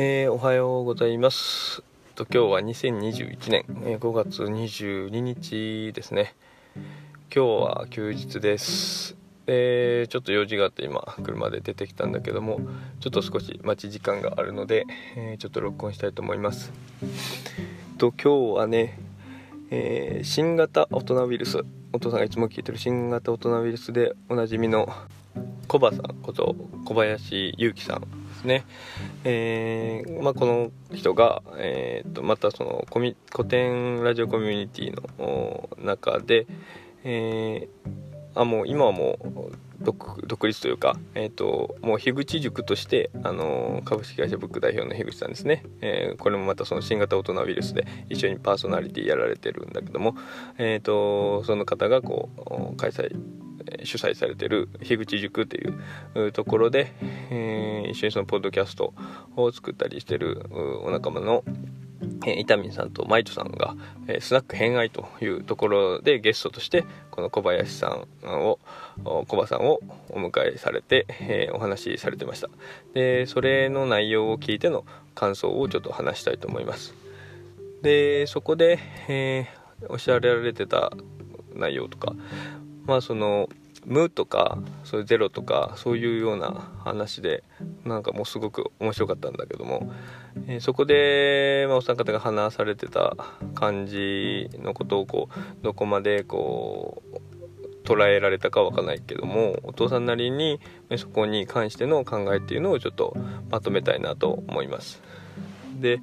えー、おはようございます。と今日は2021年、え、5月22日ですね。今日は休日です。でちょっと用事があって今車で出てきたんだけどもちょっと少し待ち時間があるので、えー、ちょっと録音したいと思います。と今日はね、えー、新型大人ウイルスお父さんがいつも聞いてる新型大人ウイルスでおなじみのコバさんこと小林祐樹さんですね、えー、まあ、この人が、えーと、またそのコミ古典ラジオコミュニティの中で、えー、あもう今はもう独立というか、えーと、もう樋口塾として、あの株式会社ブック代表の樋口さんですね、えー、これもまたその新型大人ウイルスで一緒にパーソナリティやられてるんだけども、えーとその方がこう開催主催されてる樋口塾っていうところで、えー、一緒にそのポッドキャストを作ったりしてるお仲間のえー、伊丹さんとマイトさんが、えー、スナック偏愛というところでゲストとしてこの小林さんを小葉さんをお迎えされて、えー、お話しされてました。でそれの内容を聞いての感想をちょっと話したいと思います。でそこで、えおっしゃられてた内容とかまあその無とかそういうゼロとかそういうような話でなんかもうすごく面白かったんだけども、えー、そこで、まあ、お三方が話されてた感じのことをこうどこまでこう捉えられたかわかんないけどもお父さんなりにそこに関しての考えっていうのをちょっとまとめたいなと思います。で、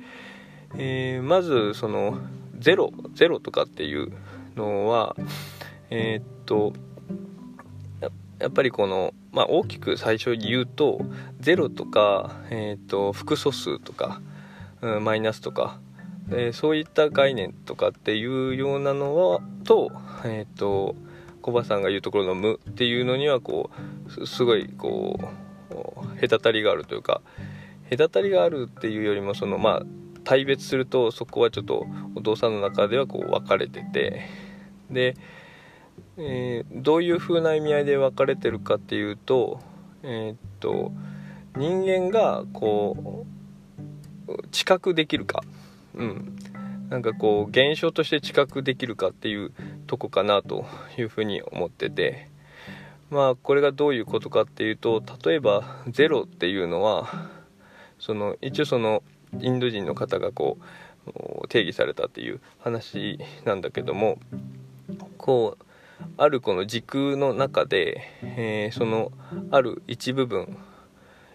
えー、まずそのゼロゼロとかっていうのはえー、っとやっぱりこの、まあ、大きく最初に言うと0とか、えーと、複素数とか、うん、マイナスとか、えー、そういった概念とかっていうようなのはと,、えーと、コバさんが言うところの「無」っていうのにはこうすごいこう隔たりがあるというか隔たりがあるっていうよりもそのまあ対別するとそこはちょっとお父さんの中ではこう分かれててでえー、どういう風な意味合いで分かれてるかっていうと,、えー、っと人間がこう知覚できるか、うん、なんかこう現象として知覚できるかっていうとこかなというふうに思ってて。まあこれがどういうことかっていうと例えばゼロっていうのはその一応そのインド人の方がこう定義されたっていう話なんだけどもこうあるこの時空の中で、えー、そのある一部分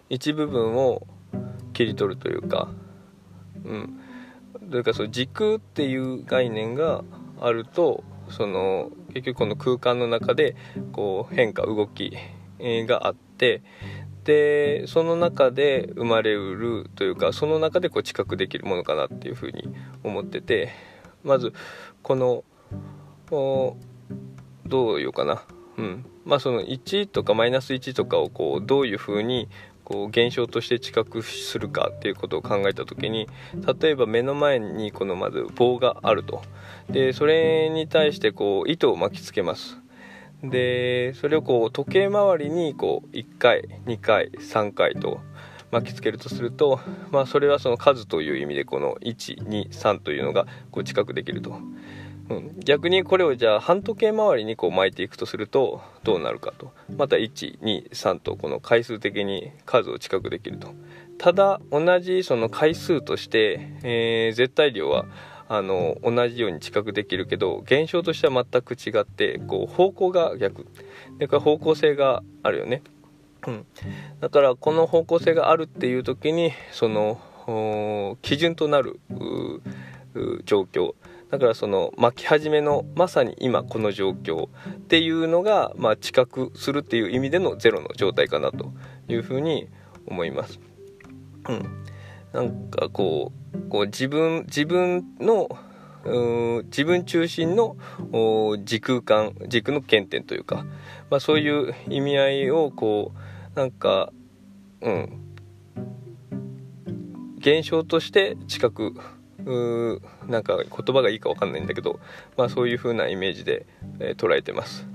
一部分を切り取るというかうん。というかその時空っていう概念があるとその結局この空間の中でこう変化動きがあってでその中で生まれうるというかその中でこう知覚できるものかなっていうふうに思っててまずこのどういうかな。うん。まあその1とかマイナス1とかをこうどういうふうにこう現象として知覚するかっていうことを考えた時に例えば目の前にこのまず棒があると。でそれに対してこう糸を巻きつけます。でそれをこう時計回りにこう1回2回3回と巻きつけるとすると、まあ、それはその数という意味でこの123というのがこう近くできると。うん、逆にこれをじゃあ半時計回りにこう巻いていくとするとどうなるかと。また123とこの回数的に数を近くできると。ただ同じその回数として、えー、絶対量はあの同じように近くできるけど現象としては全く違ってこう方向が逆。だから方向性があるよね、うん、だからこの方向性があるっていう時にその基準となる状況。だからその巻き始めのまさに今この状況っていうのが、まあ、知覚するっていう意味でのゼロの状態かなというふうに思います。うん、なんかこうこう自分自分の自分中心の時空間軸の原点というか、まあ、そういう意味合いをこうなんかうん現象として知覚うなんか言葉がいいか分かんないんだけど、まあ、そういう風なイメージで、えー、捉えてます。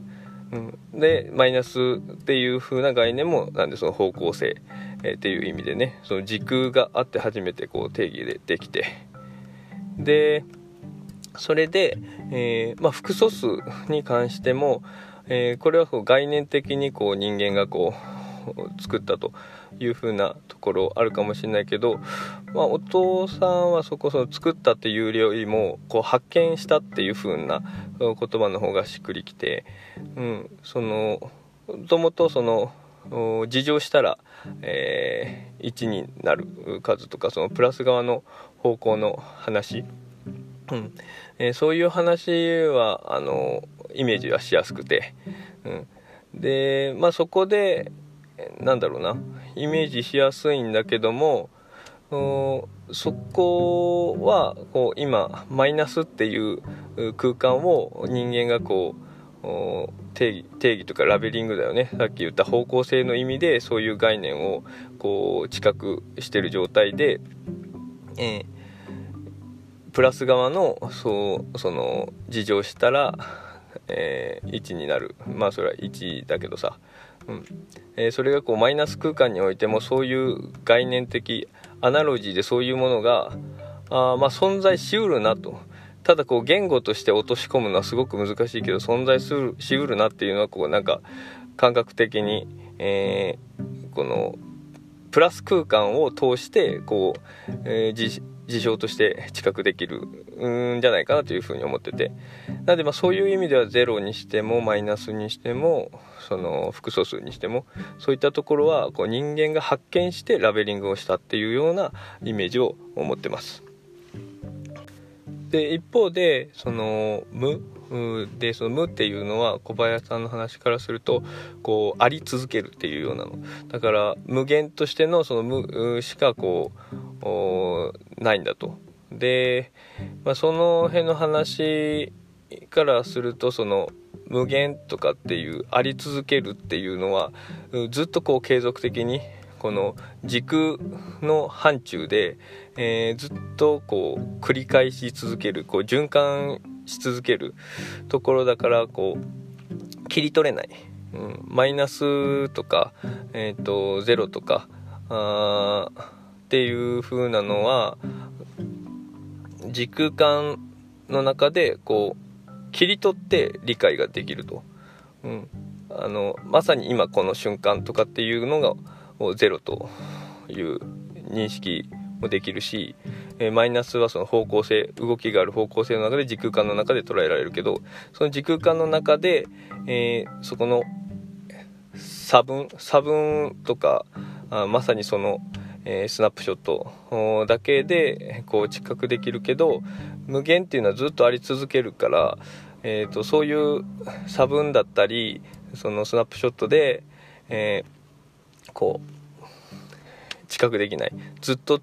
うん、でマイナスっていう風な概念もなんでその方向性、えー、っていう意味でねその時空があって初めてこう定義でできてでそれで、えー、まあ、複素数に関しても、え、これはこう概念的にこう人間がこう作ったというふうなところあるかもしれないけど、まあ、お父さんはそこその作ったっていうよりもこう発見したっていうふうな言葉の方がしっくりきて、うん、そのもともとその事情したら、えー、1になる数とかそのプラス側の方向の話、うん。えー、そういう話はあのイメージはしやすくて、うん、でまあそこでなんだろうな。イメージしやすいんだけどもそこはこう今マイナスっていう空間を人間がこう定義定義とかラベリングだよね。さっき言った方向性の意味でそういう概念をこう知覚してる状態で、えー、プラス側のそうその事情したら、えー、1になる。まあそれは1だけどさ。うん。えー、それがこうマイナス空間においてもそういう概念的アナロジーでそういうものがあまあ存在しうるなと。ただこう言語として落とし込むのはすごく難しいけど存在するしうるなっていうのはこうなんか感覚的に、えー、このプラス空間を通してこう、えー、事象として知覚できるんじゃないかなというふうに思っててなのでまあそういう意味では0にしてもマイナスにしてもその複素数にしてもそういったところはこう人間が発見してラベリングをしたっていうようなイメージを持ってます。で一方でその無でその無っていうのは小林さんの話からするとこうあり続けるっていうようなの。だから無限としてのその無しかこうないんだと。で、まあ、その辺の話からするとその無限とかっていうあり続けるっていうのはずっとこう継続的にこの時空の範疇で、えー、ずっとこう繰り返し続けるこう循環し続けるところだからこう切り取れない、うん、マイナスとか、えーと、ゼロとかあっていう風なのは時空間の中でこう切り取って理解ができると、うん、あのまさに今この瞬間とかっていうのがゼロという認識もできるし、えマイナスはその方向性動きがある方向性の中で時空間の中で捉えられるけどその時空間の中で、えー、そこの差分差分とかあまさにその、えー、スナップショットだけでこう知覚できるけど無限っていうのはずっとあり続けるから、えーと、そういう差分だったりそのスナップショットで、えー、こう知覚できない。ずっと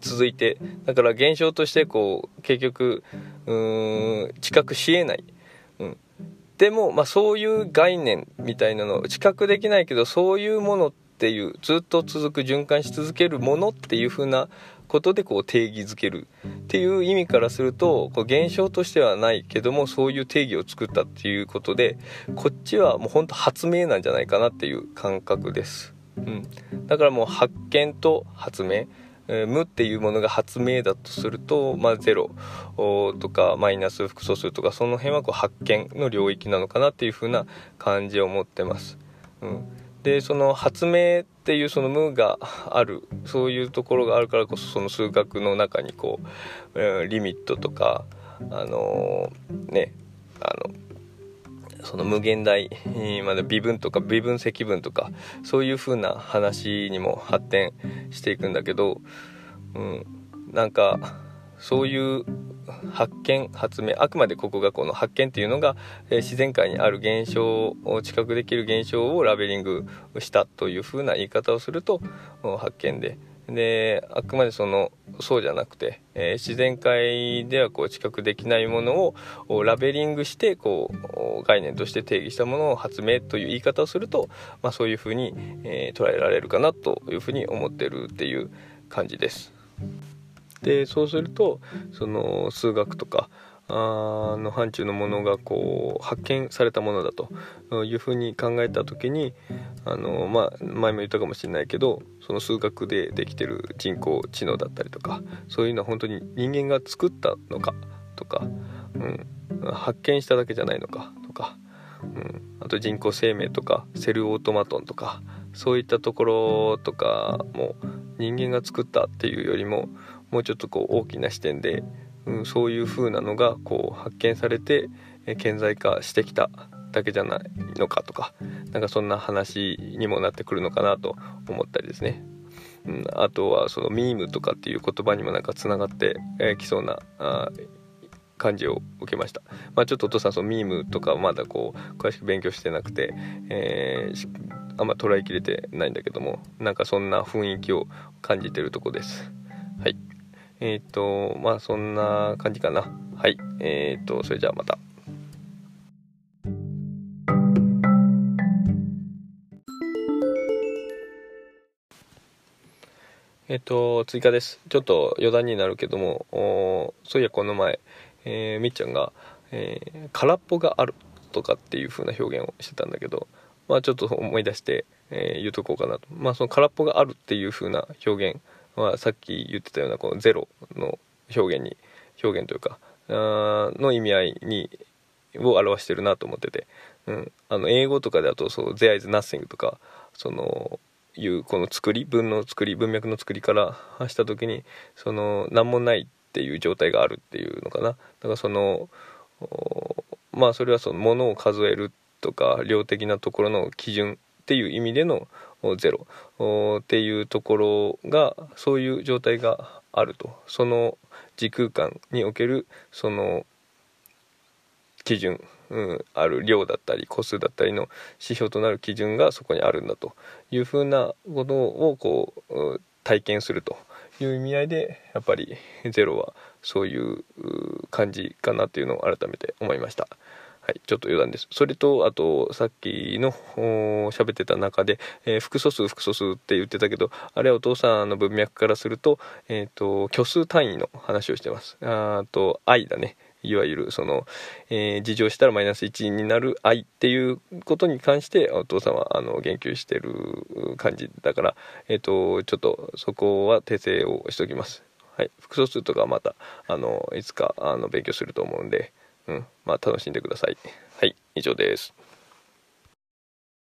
続いて。だから現象としてこう結局うーん知覚しえない、うん、でも、まあ、そういう概念みたいなの知覚できないけどそういうものっていうずっと続く循環し続けるものっていう風なことでこう定義づける。っていう意味からするとこう現象としてはないけどもそういう定義を作ったっていうことでこっちはもうほんと発明なんじゃないかなっていう感覚です。うん、だからもう発見と発明、無っていうものが発明だとすると、まあ、0とかマイナス複素数とかその辺はこう発見の領域なのかなっていう風な感じを持ってます。うん、でその発明っていうその無がある。そういうところがあるからこそその数学の中にこう、えー、リミットとかあのー、ねあのその無限大まで微分とか微分積分とかそういう風な話にも発展していくんだけど、うん、なんかそういう発見発明あくまでここがこの発見っていうのが、えー、自然界にある現象を知覚できる現象をラベリングしたという風な言い方をすると発見で。であくまでそのそうじゃなくて、えー、自然界ではこう知覚できないものをラベリングしてこう概念として定義したものを発明という言い方をすると、まあ、そういうふうに、えー、捉えられるかなというふうに思ってるっていう感じです。でそうするとその数学とかあの範疇のものがこう発見されたものだというふうに考えた時にあの、まあ、前も言ったかもしれないけどその数学でできてる人工知能だったりとかそういうのは本当に人間が作ったのかとか、うん、発見しただけじゃないのかとか、うん、あと人工生命とかセルオートマトンとかそういったところとかも人間が作ったっていうよりももうちょっとこう大きな視点で、うん、そういう風なのがこう発見されてえ顕在化してきただけじゃないのかとかなんかそんな話にもなってくるのかなと思ったりですね。うん、あとはそのミームとかっていう言葉にもなんかつながってきそうなあ感じを受けました。まあ、ちょっとお父さんそのミームとかまだこう詳しく勉強してなくて、えー、あんま捉えきれてないんだけどもなんかそんな雰囲気を感じてるとこです。えっ、ー、とまあそんな感じかな。はい。えっ、ー、とそれじゃあまた。えっと、追加です。ちょっと余談になるけども、そういやこの前、えー、みっちゃんが、えー、空っぽがあるとかっていう風な表現をしてたんだけど、まあちょっと思い出して、えー、言うとこうかなと。まあその空っぽがあるっていう風な表現はさっき言ってたようなこのゼロの表現に、表現というか、あの意味合いに、を表してるなと思ってて、うん、あの英語とかだとそう there is nothing とかそのいうこの作り文の作り文脈の作りから発した時にその何もないっていう状態があるっていうのかな。だからそのまあそれはそのものを数えるとか量的なところの基準っていう意味でのゼロ。っていうところがそういう状態があると。その時空間におけるその基準、うん、ある量だったり個数だったりの指標となる基準がそこにあるんだと。いうふうなことをこう体験すると。いう意味合いでやっぱりゼロはそういう感じかなっていうのを改めて思いました。はい、ちょっと余談です。それと、あと、さっきの喋ってた中で、えー、複素数、複素数って言ってたけど、あれはお父さんの文脈からすると、えっ、ー、と、虚数単位の話をしてます。あと、愛だね。いわゆるその、えー、事情したらマイナス1になる愛っていうことに関してお父さんはあの言及してる感じだから、えーと、ちょっとそこは訂正をしておきます。はい、複素数とかまたあのいつかあの勉強すると思うんで、うんまあ、楽しんでください。はい以上です。